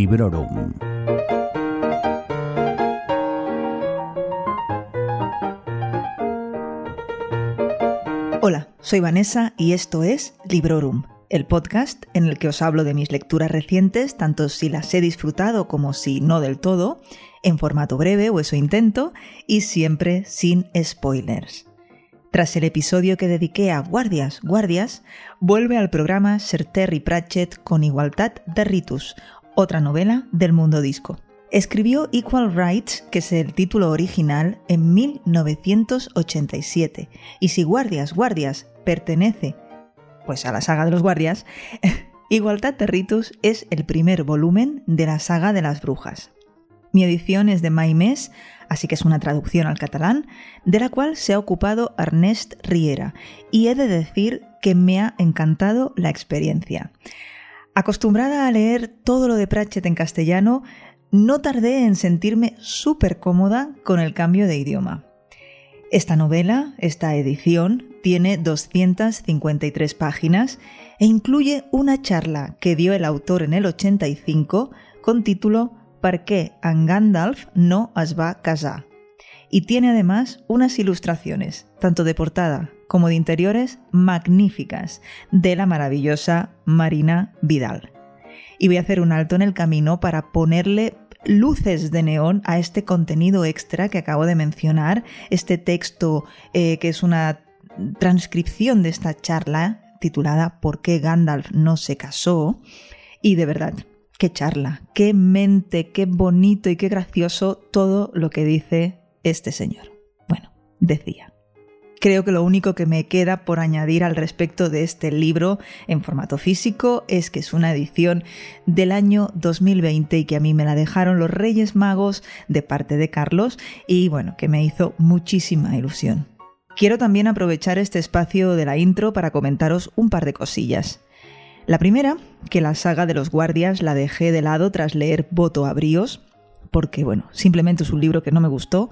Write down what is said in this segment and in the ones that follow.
Librorum. Hola, soy Vanessa y esto es Librorum, el podcast en el que os hablo de mis lecturas recientes, tanto si las he disfrutado como si no del todo, en formato breve o eso intento, y siempre sin spoilers. Tras el episodio que dediqué a Guardias, Guardias, vuelve al programa Ser Terry Pratchett con Igualdad de Ritus, otra novela del mundo disco. Escribió Equal Rights, que es el título original, en 1987. Y si Guardias, Guardias pertenece pues a la saga de los Guardias, Igualdad de Ritus es el primer volumen de la saga de las brujas. Mi edición es de Maimés, así que es una traducción al catalán, de la cual se ha ocupado Ernest Riera, y he de decir que me ha encantado la experiencia. Acostumbrada a leer todo lo de Pratchett en castellano, no tardé en sentirme súper cómoda con el cambio de idioma. Esta novela, esta edición, tiene 253 páginas e incluye una charla que dio el autor en el 85 con título ¿Per qué en Gandalf no es va casar? Y tiene además unas ilustraciones, tanto de portada como de interiores, magníficas, de la maravillosa Marina Vidal. Y voy a hacer un alto en el camino para ponerle luces de neón a este contenido extra que acabo de mencionar, este texto eh, que es una transcripción de esta charla titulada ¿Por qué Gandalf no se casó? Y de verdad, qué charla, qué mente, qué bonito y qué gracioso todo lo que dice este señor. Bueno, decía. Creo que lo único que me queda por añadir al respecto de este libro en formato físico es que es una edición del año 2020 y que a mí me la dejaron los Reyes Magos de parte de Carlos y bueno, que me hizo muchísima ilusión. Quiero también aprovechar este espacio de la intro para comentaros un par de cosillas. La primera, que la saga de los guardias la dejé de lado tras leer Voto a Bríos, porque bueno, simplemente es un libro que no me gustó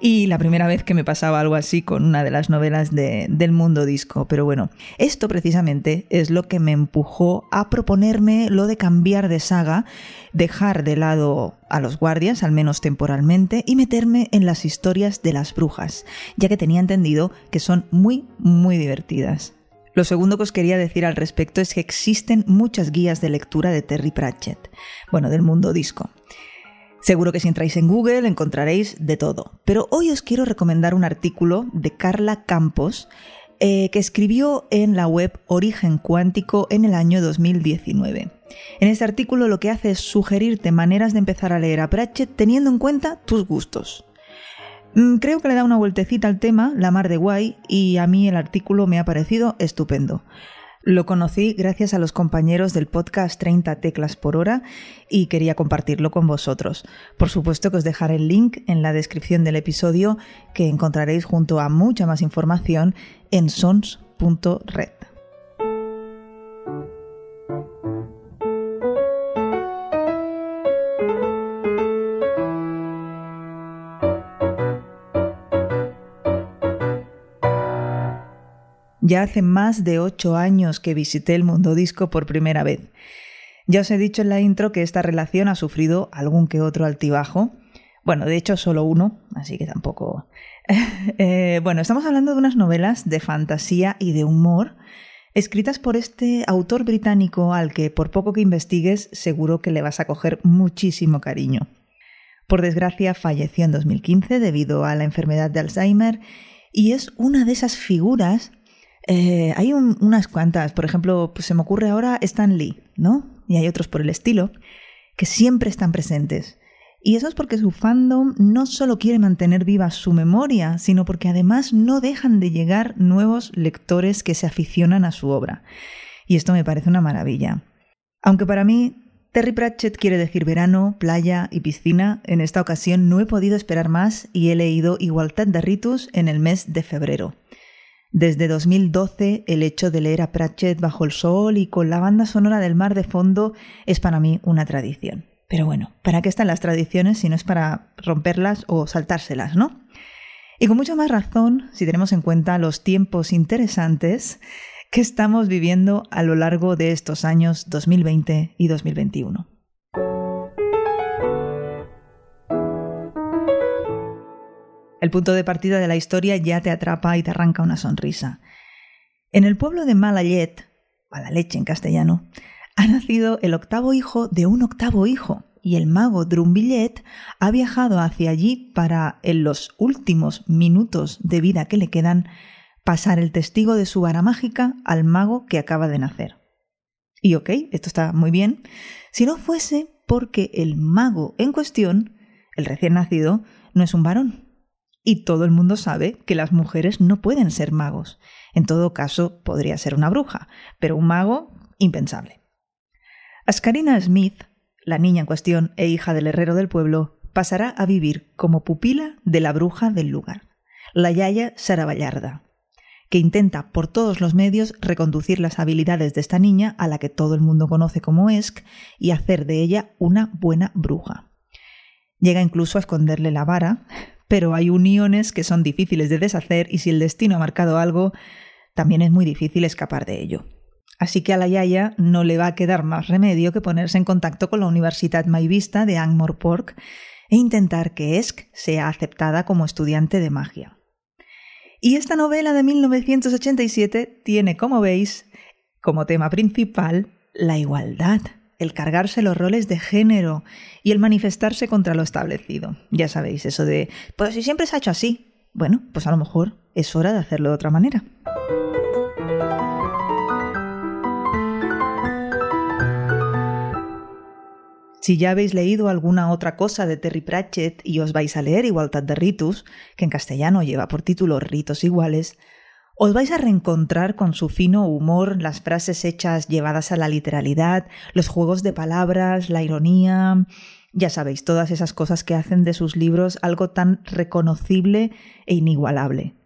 y la primera vez que me pasaba algo así con una de las novelas del mundo disco. Pero bueno, esto precisamente es lo que me empujó a proponerme lo de cambiar de saga, dejar de lado a los guardias, al menos temporalmente, y meterme en las historias de las brujas, ya que tenía entendido que son muy, muy divertidas. Lo segundo que os quería decir al respecto es que existen muchas guías de lectura de Terry Pratchett, bueno, del mundo disco. Seguro que si entráis en Google encontraréis de todo. Pero hoy os quiero recomendar un artículo de Carla Campos eh, que escribió en la web Origen Cuántico en el año 2019. En este artículo lo que hace es sugerirte maneras de empezar a leer a Pratchett teniendo en cuenta tus gustos. Mm, creo que le da una vueltecita al tema, la mar de guay, y a mí el artículo me ha parecido estupendo. Lo conocí gracias a los compañeros del podcast 30 teclas por hora y quería compartirlo con vosotros. Por supuesto que os dejaré el link en la descripción del episodio que encontraréis junto a mucha más información en sons.red. Ya hace más de ocho años que visité el mundo disco por primera vez. Ya os he dicho en la intro que esta relación ha sufrido algún que otro altibajo. Bueno, de hecho solo uno, así que tampoco... Eh, bueno, estamos hablando de unas novelas de fantasía y de humor escritas por este autor británico al que por poco que investigues seguro que le vas a coger muchísimo cariño. Por desgracia falleció en 2015 debido a la enfermedad de Alzheimer y es una de esas figuras eh, hay unas cuantas, por ejemplo, pues se me ocurre ahora Stan Lee, ¿no? Y hay otros por el estilo, que siempre están presentes. Y eso es porque su fandom no solo quiere mantener viva su memoria, sino porque además no dejan de llegar nuevos lectores que se aficionan a su obra. Y esto me parece una maravilla. Aunque para mí Terry Pratchett quiere decir verano, playa y piscina, en esta ocasión no he podido esperar más y he leído Igualdad de Ritus en el mes de febrero. Desde 2012, el hecho de leer a Pratchett bajo el sol y con la banda sonora del mar de fondo es para mí una tradición. Pero bueno, ¿para qué están las tradiciones si no es para romperlas o saltárselas, no? Y con mucha más razón si tenemos en cuenta los tiempos interesantes que estamos viviendo a lo largo de estos años 2020 y 2021. El punto de partida de la historia ya te atrapa y te arranca una sonrisa. En el pueblo de Malayet, la leche en castellano, ha nacido el octavo hijo de un octavo hijo, y el mago Drumbillet ha viajado hacia allí para, en los últimos minutos de vida que le quedan, pasar el testigo de su vara mágica al mago que acaba de nacer. Y ok, esto está muy bien, si no fuese porque el mago en cuestión, el recién nacido, no es un varón. Y todo el mundo sabe que las mujeres no pueden ser magos. En todo caso, podría ser una bruja, pero un mago, impensable. Ascarina Smith, la niña en cuestión e hija del herrero del pueblo, pasará a vivir como pupila de la bruja del lugar, la Yaya Saravallarda, que intenta por todos los medios reconducir las habilidades de esta niña a la que todo el mundo conoce como Esk y hacer de ella una buena bruja. Llega incluso a esconderle la vara, pero hay uniones que son difíciles de deshacer y si el destino ha marcado algo, también es muy difícil escapar de ello. Así que a la Yaya no le va a quedar más remedio que ponerse en contacto con la Universidad Maivista de Angmorpork e intentar que Esk sea aceptada como estudiante de magia. Y esta novela de 1987 tiene, como veis, como tema principal la igualdad, el cargarse los roles de género y el manifestarse contra lo establecido. Ya sabéis, eso de, pues si siempre se ha hecho así. Bueno, pues a lo mejor es hora de hacerlo de otra manera. Si ya habéis leído alguna otra cosa de Terry Pratchett y os vais a leer Igualdad de Ritus, que en castellano lleva por título Ritos Iguales, os vais a reencontrar con su fino humor, las frases hechas llevadas a la literalidad, los juegos de palabras, la ironía, ya sabéis, todas esas cosas que hacen de sus libros algo tan reconocible e inigualable.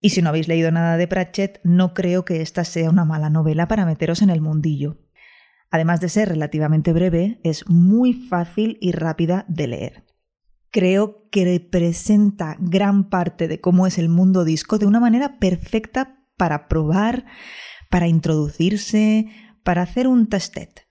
Y si no habéis leído nada de Pratchett, no creo que esta sea una mala novela para meteros en el mundillo. Además de ser relativamente breve, es muy fácil y rápida de leer. Creo que representa gran parte de cómo es el mundo disco de una manera perfecta para probar, para introducirse, para hacer un testet.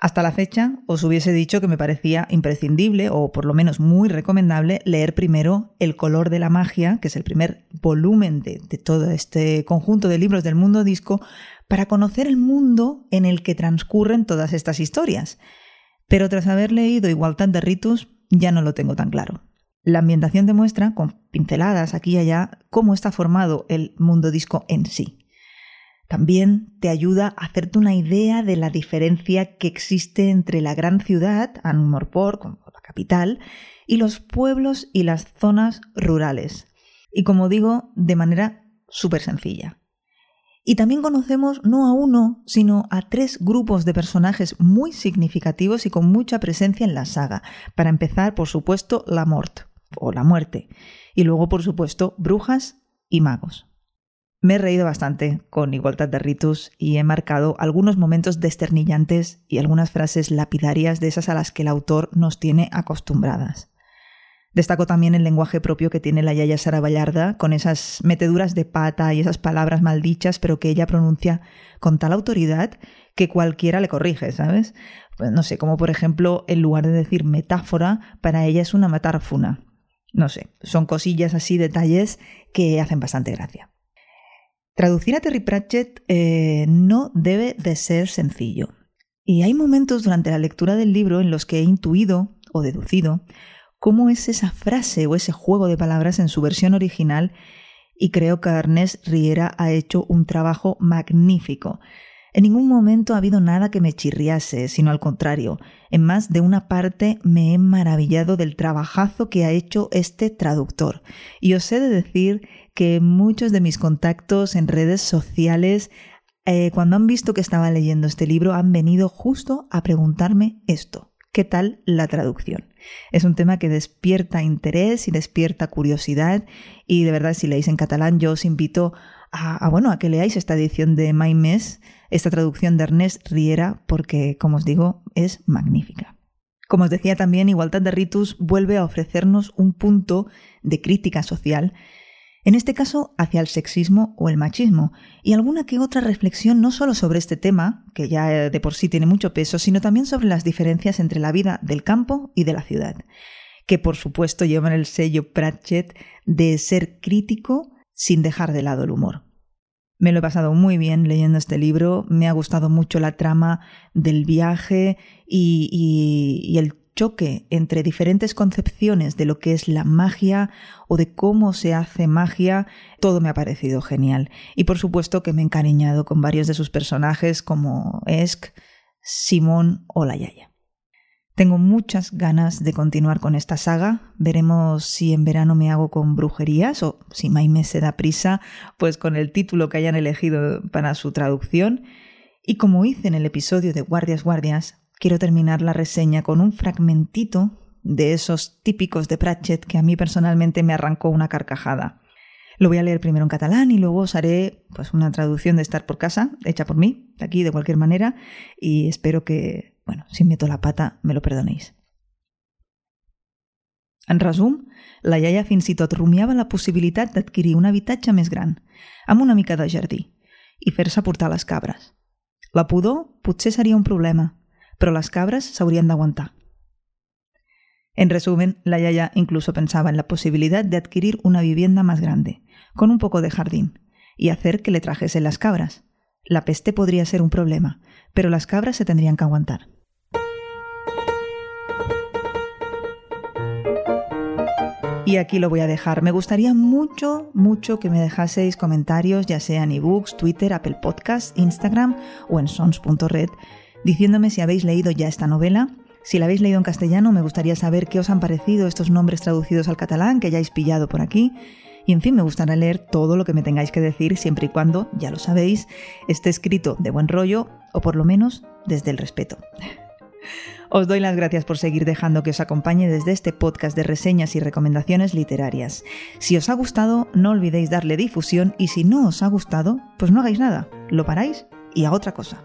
Hasta la fecha os hubiese dicho que me parecía imprescindible, o por lo menos muy recomendable, leer primero El color de la magia, que es el primer volumen de, de todo este conjunto de libros del mundo disco, para conocer el mundo en el que transcurren todas estas historias. Pero tras haber leído Igualdad de Ritus, ya no lo tengo tan claro. La ambientación demuestra, con pinceladas aquí y allá, cómo está formado el mundo disco en sí. También te ayuda a hacerte una idea de la diferencia que existe entre la gran ciudad, Anmorport, la capital, y los pueblos y las zonas rurales. Y como digo, de manera súper sencilla. Y también conocemos no a uno, sino a tres grupos de personajes muy significativos y con mucha presencia en la saga. Para empezar, por supuesto, la mort o la muerte. Y luego, por supuesto, brujas y magos. Me he reído bastante con Igualdad de Ritus y he marcado algunos momentos desternillantes y algunas frases lapidarias de esas a las que el autor nos tiene acostumbradas. Destaco también el lenguaje propio que tiene la Yaya Sara Vallarda, con esas meteduras de pata y esas palabras maldichas, pero que ella pronuncia con tal autoridad que cualquiera le corrige, ¿sabes? Pues no sé, como por ejemplo, en lugar de decir metáfora, para ella es una metáfuna. No sé, son cosillas así, detalles que hacen bastante gracia. Traducir a Terry Pratchett eh, no debe de ser sencillo. Y hay momentos durante la lectura del libro en los que he intuido o deducido cómo es esa frase o ese juego de palabras en su versión original y creo que Ernest Riera ha hecho un trabajo magnífico. En ningún momento ha habido nada que me chirriase, sino al contrario, en más de una parte me he maravillado del trabajazo que ha hecho este traductor. Y os he de decir que muchos de mis contactos en redes sociales, eh, cuando han visto que estaba leyendo este libro, han venido justo a preguntarme esto. ¿Qué tal la traducción? Es un tema que despierta interés y despierta curiosidad y de verdad si leéis en catalán yo os invito a, bueno, a que leáis esta edición de Mes, esta traducción de Ernest Riera, porque como os digo es magnífica. Como os decía también, Igualdad de Ritus vuelve a ofrecernos un punto de crítica social en este caso hacia el sexismo o el machismo, y alguna que otra reflexión no solo sobre este tema, que ya de por sí tiene mucho peso, sino también sobre las diferencias entre la vida del campo y de la ciudad. que por supuesto llevan el sello Pratchett de ser crítico sin dejar de lado el humor. Me lo he pasado muy bien leyendo este libro, me ha gustado mucho la trama del viaje y, y, el choque entre diferentes concepciones de lo que es la magia o de cómo se hace magia, todo me ha parecido genial. Y por supuesto que me he encariñado con varios de sus personajes como Esk, Simón o la Yaya. Tengo muchas ganas de continuar con esta saga. Veremos si en verano me hago con brujerías o si Maime se da prisa, pues con el título que hayan elegido para su traducción. Y como hice en el episodio de Guardias Guardias, quiero terminar la reseña con un fragmentito de esos típicos de Pratchett que a mí personalmente me arrancó una carcajada. Lo voy a leer primero en catalán y luego os haré pues, una traducción de estar por casa, hecha por mí, de aquí de cualquier manera, y espero que bueno, si meto la pata, me lo perdonéis. En resum, la iaia fins i tot rumiava la possibilitat d'adquirir un habitatge més gran, amb una mica de jardí, i fer-se portar les cabres. La pudor potser seria un problema, però les cabres s'haurien d'aguantar. En resumen, la yaya incluso pensaba en la posibilidad de adquirir una vivienda más grande, con un poco de jardín, y hacer que le trajesen las cabras. La peste podría ser un problema, pero las cabras se tendrían que aguantar. Y aquí lo voy a dejar. Me gustaría mucho, mucho que me dejaseis comentarios, ya sea en ebooks, Twitter, Apple Podcasts, Instagram o en sons.red, diciéndome si habéis leído ya esta novela. Si la habéis leído en castellano, me gustaría saber qué os han parecido estos nombres traducidos al catalán que hayáis pillado por aquí. Y en fin, me gustaría leer todo lo que me tengáis que decir, siempre y cuando, ya lo sabéis, esté escrito de buen rollo o por lo menos desde el respeto. Os doy las gracias por seguir dejando que os acompañe desde este podcast de reseñas y recomendaciones literarias. Si os ha gustado, no olvidéis darle difusión y si no os ha gustado, pues no hagáis nada, lo paráis y a otra cosa.